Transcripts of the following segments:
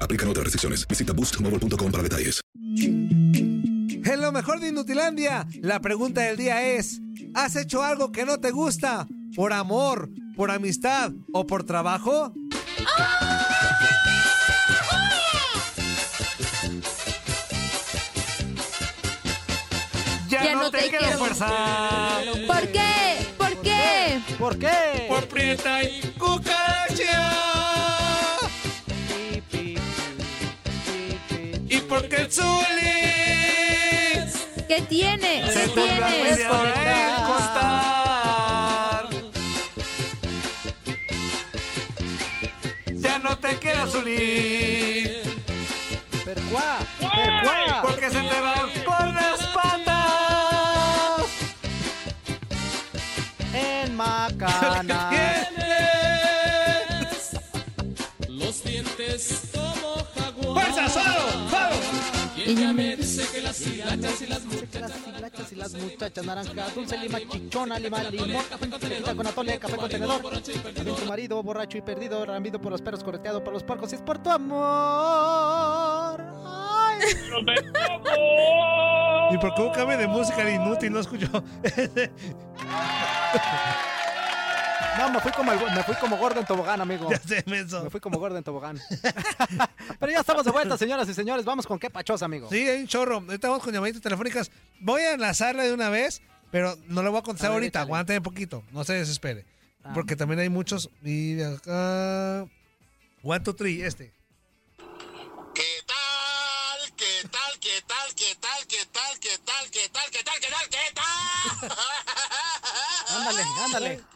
Aplican otras restricciones. Visita boostmobile.com para detalles. En lo mejor de Inutilandia, la pregunta del día es: ¿Has hecho algo que no te gusta? ¿Por amor, por amistad o por trabajo? Ya no te quiero. fuerza. ¿Por qué? ¿Por qué? ¿Por qué? Por prieta y cucaracha. quechulis. ¿Qué tiene? ¿Qué Se tiene? Ya no te queda Zulis. Percuá, percuá. Porque se te van por las patas. En Macana. Jaguar. ¡Fuerza, solo! ¡Solo! Y ella me dice que las hilachas y las Las hilachas y las muchachas naranjas, dulce, lima, chichona, lima, limón, con atole, café con tenedor. También tu marido, borracho y perdido, rambido por los perros, correteado por los puercos, y es por tu amor. Ay. ¿Y por qué un cambio de música inútil? No escucho. No, me fui como, el- me fui como gordo en tobogán, amigo. ya sé, menso. Me fui como gordo en tobogán. Pero ya estamos de vuelta, señoras y señores. Vamos con qué pachosa, amigo. Sí, hay un chorro. Ahorita vamos con llamaditas telefónicas. Voy a enlazarla de una vez, pero no le voy a contestar A ver, ahorita. Aguántame un poquito. No se desespere. Ah. Porque también hay muchos. Y de acá. One, two, three, este. ¿Qué tal? ¿Qué tal? ¿Qué tal? ¿Qué tal? ¿Qué tal? ¿Qué tal? ¿Qué tal? ¿Qué tal? ¿Qué tal? ¿Qué tal? Ándale, ándale.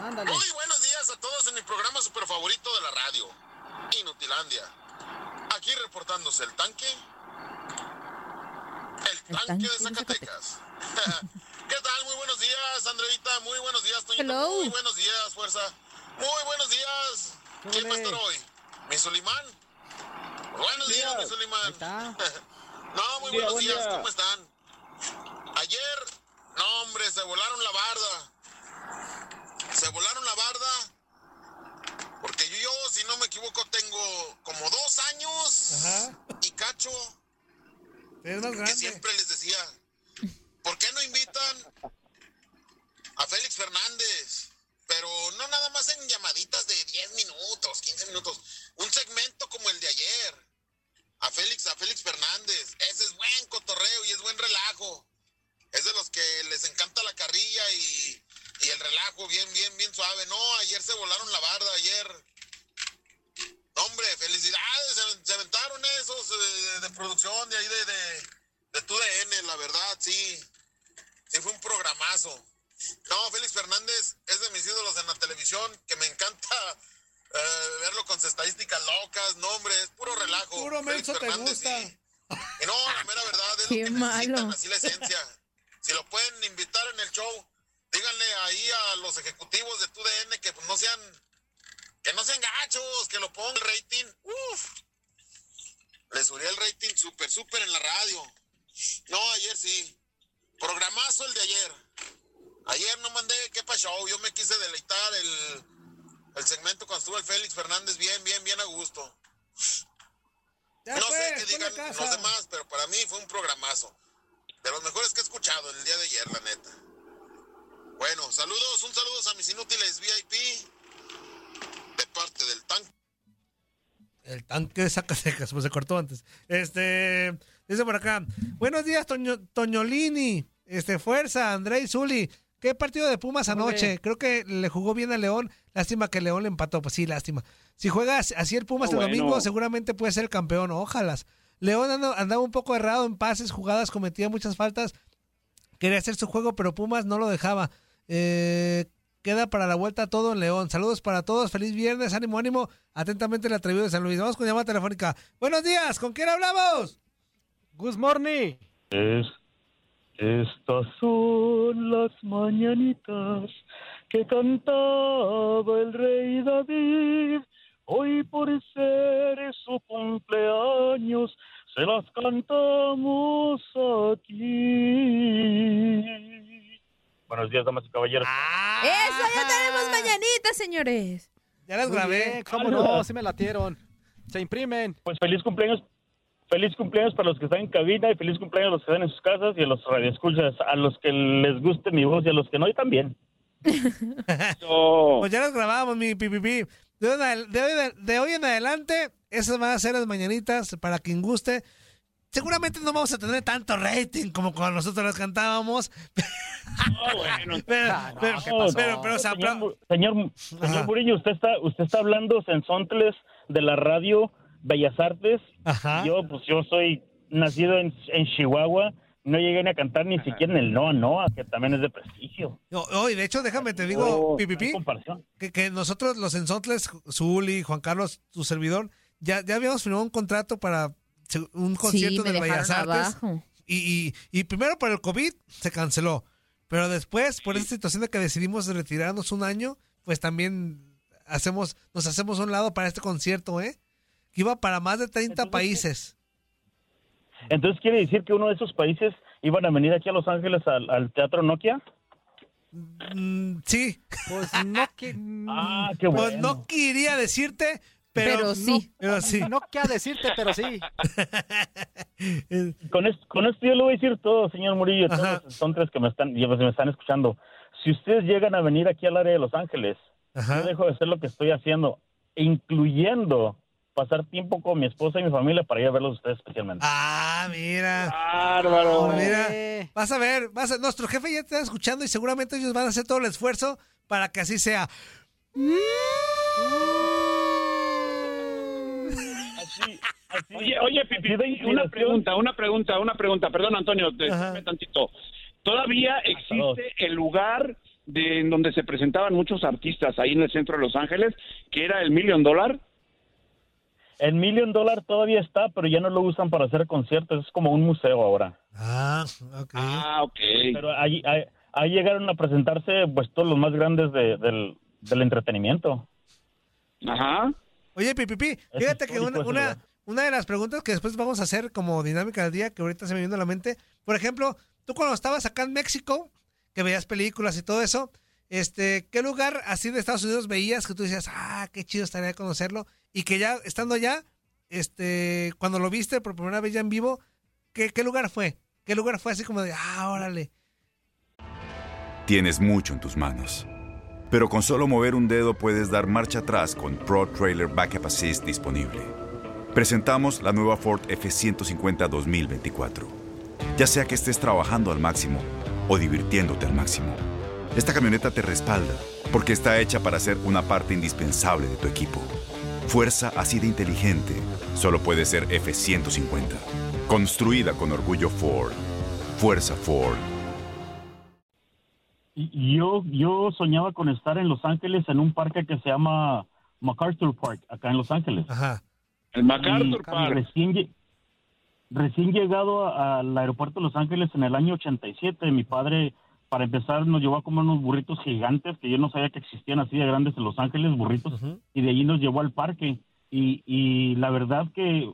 Ándale. Muy buenos días a todos en mi programa super favorito de la radio, Inutilandia. Aquí reportándose el tanque. El tanque, tanque de Zacatecas. ¿Qué tal? Muy buenos días, Andreita. Muy buenos días. Hello. Muy buenos días, Fuerza. Muy buenos días. ¿Quién va a estar hoy? ¿Mi Sulimán? Buenos días, mi Ahí Sulimán. está. No, muy buenos días, ¿cómo están? Ayer, no hombre, se volaron la barda. Se volaron la barda. Porque yo, si no me equivoco, tengo como dos años Ajá. y cacho Es más que grande. siempre les decía, ¿por qué no invitan a Félix Fernández? Pero no nada más en llamaditas de 10 minutos, 15 minutos. Que me encanta eh, verlo con sus estadísticas locas. No, hombre, es puro relajo. Puro Félix menso te Fernández, gusta. sí. Y no, la mera verdad, es Qué lo que necesitan, malo. así la esencia. Si lo pueden invitar en el show, díganle ahí a los ejecutivos de TUDN que pues, no sean que no sean gachos, que lo pongan el rating. Uf. Le subió el rating súper, súper en la radio. No, ayer sí. Programazo el de ayer. Ayer no mandé qué pasó. Yo me quise deleitar el, el segmento cuando estuvo el Félix Fernández bien, bien, bien a gusto. Ya no sé qué digan los demás, pero para mí fue un programazo. De los mejores que he escuchado el día de ayer, la neta. Bueno, saludos, un saludo a mis inútiles VIP de parte del tanque. El tanque de Zacatecas, pues se cortó antes. Este, dice por acá, buenos días, Toño, Toñolini. Este, fuerza, André y Zuli. ¿Qué partido de Pumas anoche? Creo que le jugó bien a León. Lástima que León le empató. Pues sí, lástima. Si juega así el Pumas Oh, el bueno. domingo, seguramente puede ser campeón. Ojalá. León anda- andaba un poco errado en pases, jugadas, cometía muchas faltas. Quería hacer su juego, pero Pumas no lo dejaba. Eh, queda para la vuelta todo en León. Saludos para todos. Feliz viernes. Ánimo, ánimo. Atentamente el atrevido de San Luis. Vamos con llamada telefónica. Buenos días. ¿Con quién hablamos? Good morning. Es, estas son las mañanitas que cantaba el rey David. Hoy por ser su cumpleaños se las cantamos aquí. Buenos días, damas y caballeros. Eso, ya tenemos mañanitas, señores. Ya las bien, ¿Cómo no? Sí me latieron. Se imprimen. Pues feliz cumpleaños, feliz cumpleaños para los que están en cabina y feliz cumpleaños a los que están en sus casas y a los radioescuchas, a los que les guste mi voz y a los que no, y también. Pues ya las grabamos, mi pipipi. De, hoy en adel- de hoy, de hoy en adelante, esas van a ser las mañanitas para quien guste. Seguramente no vamos a tener tanto rating como cuando nosotros las cantábamos. pero, pero, pero, pero, o sea, señor, señor, Mu- señor Murillo, usted está, usted está hablando sensontles de la radio Bellas Artes. Yo, pues yo soy nacido en, en Chihuahua. No llegué ni a cantar ni siquiera en el Noa Noa, que también es de prestigio. No, oh, y de hecho, déjame te digo, Oh, pipipi, que, que nosotros los ensontles, Zuli, Juan Carlos, tu servidor, ya, ya habíamos firmado un contrato para un concierto de Bellas Artes. Y, y, y primero por el COVID se canceló. Pero después, por esa situación de que decidimos retirarnos un año, pues también hacemos, nos hacemos a un lado para este concierto, ¿eh? Iba para más de 30 países. Entonces, ¿quiere decir que uno de esos países iban a venir aquí a Los Ángeles al, al Teatro Nokia? Mm, sí. Pues no que... Ah, qué Pues bueno. no quería decirte, pero, Pero sí. no, pero sí. No quiero decirte, pero sí. Con esto, con esto yo le voy a decir todo, señor Murillo, todos los entonces que me están, pues me están escuchando. Si ustedes llegan a venir aquí al área de Los Ángeles, yo dejo de hacer lo que estoy haciendo, incluyendo pasar tiempo con mi esposa y mi familia para ir a verlos a ustedes especialmente. Ah, mira. Bárbaro. Mira, vas a ver, vas a- nuestro jefe ya te está escuchando y seguramente ellos van a hacer todo el esfuerzo para que así sea. Oye, oye, Pipi, una pregunta, una pregunta, una pregunta. Perdón, Antonio, déjame tantito. ¿Todavía existe el lugar de en donde se presentaban muchos artistas ahí en el centro de Los Ángeles, que era el Million Dollar? El Million Dollar todavía está, pero ya no lo usan para hacer conciertos, es como un museo ahora. Ah, ok. Ah, ok. Pero ahí, ahí, ahí llegaron a presentarse pues todos los más grandes de- del, del entretenimiento. Ajá. Oye, Pipipi, fíjate que una, una, una de las preguntas que después vamos a hacer como dinámica del día, que ahorita se me viene a la mente, por ejemplo, tú cuando estabas acá en México, que veías películas y todo eso, este, ¿qué lugar así de Estados Unidos veías que tú decías, ah, qué chido estaría conocerlo? Y que ya, estando allá, este, cuando lo viste por primera vez ya en vivo, ¿qué, qué lugar fue? ¿Qué lugar fue así como de, ah, órale? Tienes mucho en tus manos. Pero con solo mover un dedo puedes dar marcha atrás con Pro Trailer Backup Assist disponible. Presentamos la nueva Ford F150 2024. Ya sea que estés trabajando al máximo o divirtiéndote al máximo, esta camioneta te respalda porque está hecha para ser una parte indispensable de tu equipo. Fuerza así de inteligente solo puede ser F-150. Construida con orgullo Ford. Fuerza Ford. Y yo, yo soñaba con estar en Los Ángeles en un parque que se llama MacArthur Park, acá en Los Ángeles. Ajá. El MacArthur Y Park. Recién, recién llegado a- al aeropuerto de Los Ángeles en el año 87, mi padre, para empezar, nos llevó a comer unos burritos gigantes que yo no sabía que existían así de grandes en Los Ángeles, burritos, y de allí nos llevó al parque. Y, y la verdad que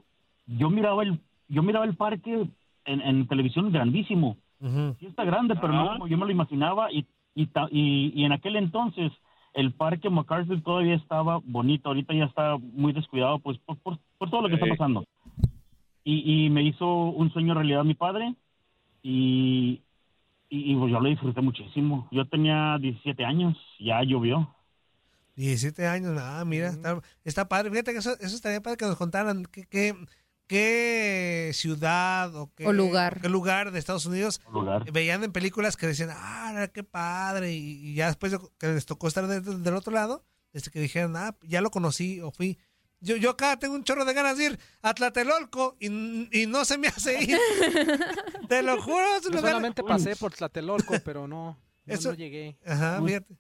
yo miraba el, yo miraba el parque en, en televisión grandísimo. Sí está grande, pero no como yo me lo imaginaba. Y, y, ta- y, y en aquel entonces el parque MacArthur todavía estaba bonito. Ahorita ya está muy descuidado pues por, por, por todo lo que está pasando. Y, y me hizo un sueño realidad mi padre. Y, y, y, pues, yo lo disfruté muchísimo. Yo tenía 17 años, ya llovió. 17 años, ah, mira, está, está padre. Fíjate que eso, eso estaría padre que nos contaran qué, qué, qué ciudad o qué O lugar. qué lugar de Estados Unidos lugar. veían en películas que decían, ah, qué padre. Y, y ya después de que les tocó estar de- de- del otro lado, desde que dijeron, ah, ya lo conocí o fui. Yo, yo acá tengo un chorro de ganas de ir a Tlatelolco y, y no se me hace ir. Te lo juro. es un Yo lugar- solamente pasé por Tlatelolco, pero no, no, Eso- no llegué. Ajá, fíjate.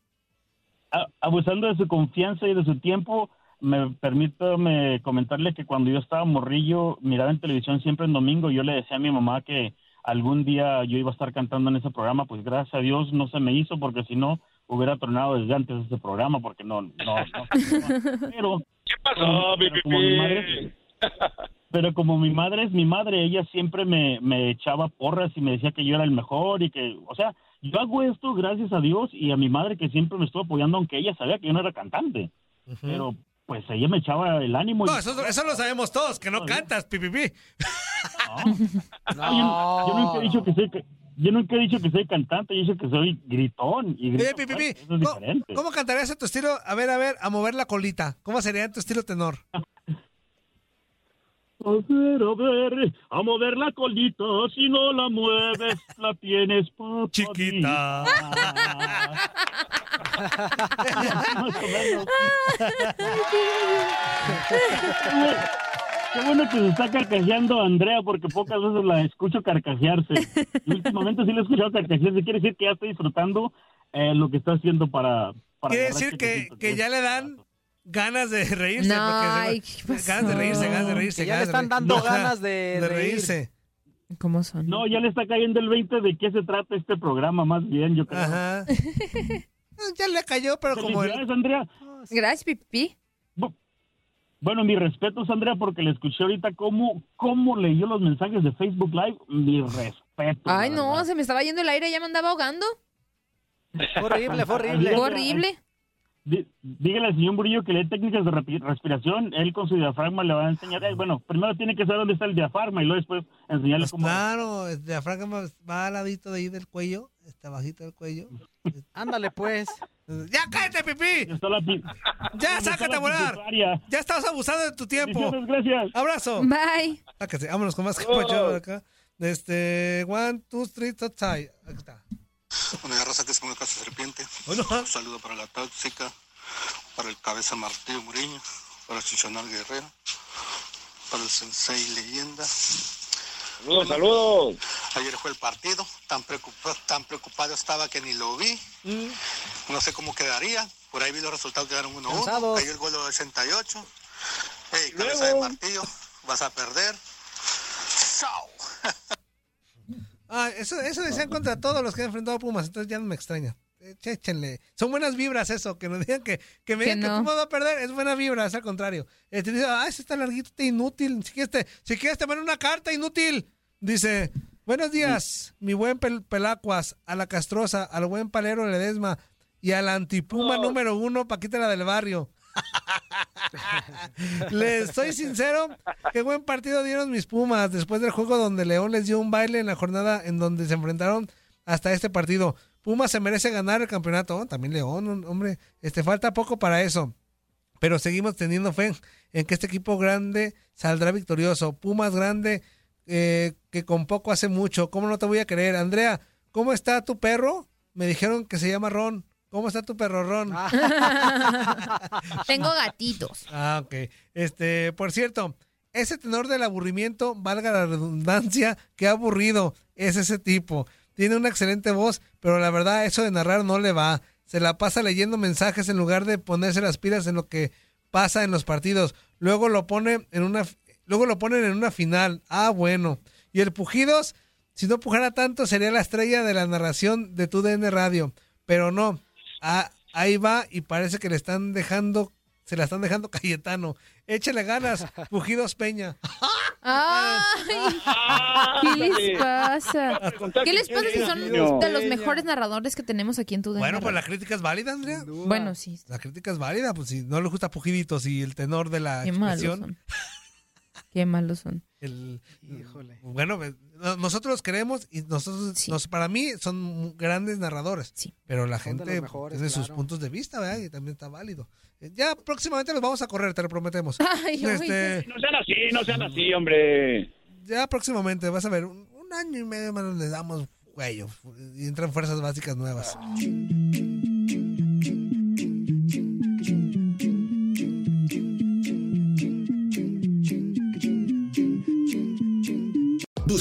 Abusando de su confianza y de su tiempo, me permítame comentarle que cuando yo estaba morrillo, miraba en televisión siempre en domingo, yo le decía a mi mamá que algún día yo iba a estar cantando en ese programa, pues gracias a Dios no se me hizo, porque si no hubiera tronado desde antes ese programa, porque no, no, no. Pero, ¿Qué pasó, pero como mi madre, pero como mi madre es mi madre, ella siempre me, me echaba porras y me decía que yo era el mejor y que, o sea, yo hago esto gracias a Dios y a mi madre que siempre me estuvo apoyando, aunque ella sabía que yo no era cantante. Pero pues ella me echaba el ánimo. y- No, eso, eso lo sabemos todos, que no cantas, pipipi. Yo, yo nunca he dicho que soy, yo nunca he dicho que soy cantante, yo he dicho que soy gritón y grito eso es diferente. ¿cómo cantarías a tu estilo? A ver, a ver, a mover la colita. ¿Cómo sería en tu estilo tenor? A ver, a ver, a mover la colita, si no la mueves, la tienes chiquita. Más o menos. Qué bueno que se está carcajeando Andrea, porque pocas veces la escucho carcajearse. Y últimamente sí la he escuchado carcajearse. Quiere decir que ya está disfrutando eh, lo que está haciendo para... para Quiere decir que, chequecitos. que ya le dan ganas de reírse. No, ay, ¿qué pasó? ganas de reírse, ganas de reírse. Que ya ganas le están dando ganas de- de reír. reírse. ¿Cómo son? No, ya le está cayendo el 20 de qué se trata este programa, más bien, yo creo. Ajá. ya le cayó, pero como... Felicidades, Andrea. Gracias, Pipi. Bueno, mi respeto, Andrea, porque le escuché ahorita cómo, cómo leyó los mensajes de Facebook Live. Mi respeto. Ay, no, verdad. se me estaba yendo el aire, ya me andaba ahogando. Fue horrible, fue horrible. Fue horrible. Dí- Dígale al señor Murillo que lee técnicas de respiración. Él con su diafragma le va a enseñar. Ay, bueno, primero tiene que saber dónde está el diafragma y luego después enseñarle Pues cómo. claro, el diafragma va al ladito de ahí del cuello, está bajito del cuello. Ándale, pues. ¡Ya cállate, pipí! Pi- ¡Ya, está sácate a volar! ¡Ya estabas abusando de tu tiempo! Gracias. ¡Abrazo! Bye. Sácate, vámonos con más capacho de acá. Este, one, two, three, top side. Aquí está. Bueno, ya raza que se ponga casa serpiente. Bueno. Un saludo para la tóxica, para el cabeza martillo Muriño, para el chichonal guerrero, para el sensei leyenda. Saludos, saludos. Ayer fue el partido, tan preocupado, tan preocupado estaba que ni lo vi. No sé cómo quedaría. Por ahí vi los resultados, quedaron 1-1. Cansados. Cayó el gol de 88. Hey, cabeza de martillo, vas a perder. Chao. Ah, eso, eso decían contra todos los que han enfrentado a Pumas, entonces ya no me extraña. Échenle. Son buenas vibras eso, que nos digan que, que me Que digan que no. Pumas va a perder, es buena vibra, es al contrario. Eh, te dice, ah, ese está larguito, está inútil. Si quieres, te, si quieres te mando una carta, inútil. Dice, buenos días, mi buen pel- Pelacuas, a la castrosa, al buen palero Ledesma y a la antipuma número uno, Paquita la del barrio. Les soy sincero, qué buen partido dieron mis Pumas después del juego donde León les dio un baile en la jornada en donde se enfrentaron hasta este partido. Pumas se merece ganar el campeonato, también León, hom- hombre, este falta poco para eso. Pero seguimos teniendo fe en que este equipo grande saldrá victorioso. Pumas grande eh, que con poco hace mucho. ¿Cómo no te voy a creer? Andrea, ¿cómo está tu perro? Me dijeron que se llama Ron. ¿Cómo está tu perro Ron? Tengo gatitos. Ah, ok. Este, por cierto, ese tenor del aburrimiento, valga la redundancia, qué aburrido es ese tipo. Tiene una excelente voz, pero la verdad eso de narrar no le va. Se la pasa leyendo mensajes en lugar de ponerse las pilas en lo que pasa en los partidos. Luego lo pone en una luego lo ponen en una final. Ah, bueno. Y el Pujidos, si no pujara tanto, sería la estrella de la narración de tu DN Radio. Pero no. Ah, ahí va y parece que le están dejando, se la están dejando Cayetano. Échale ganas, Pujidos Peña. Ay, ¿Qué les pasa? ¿Qué les pasa si son de los mejores narradores que tenemos aquí en tu Bueno, pues la crítica es válida, Andrea. Bueno, sí. La crítica es válida, pues si no le gusta Pujiditos y el tenor de la expresión. Qué malos son. El, Bueno, pues, no- nosotros los queremos y nosotros, nos- para mí son grandes narradores. Pero la Son gente mejores, tiene sus puntos de vista, ¿verdad? Y también está válido. Eh, Ya próximamente los vamos a correr, te lo prometemos. Ay, Este, No sean así, no sean así, hombre. ya próximamente, vas a ver, un, un año y medio más le damos cuello y entran fuerzas básicas nuevas.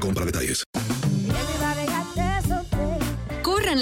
para detalles.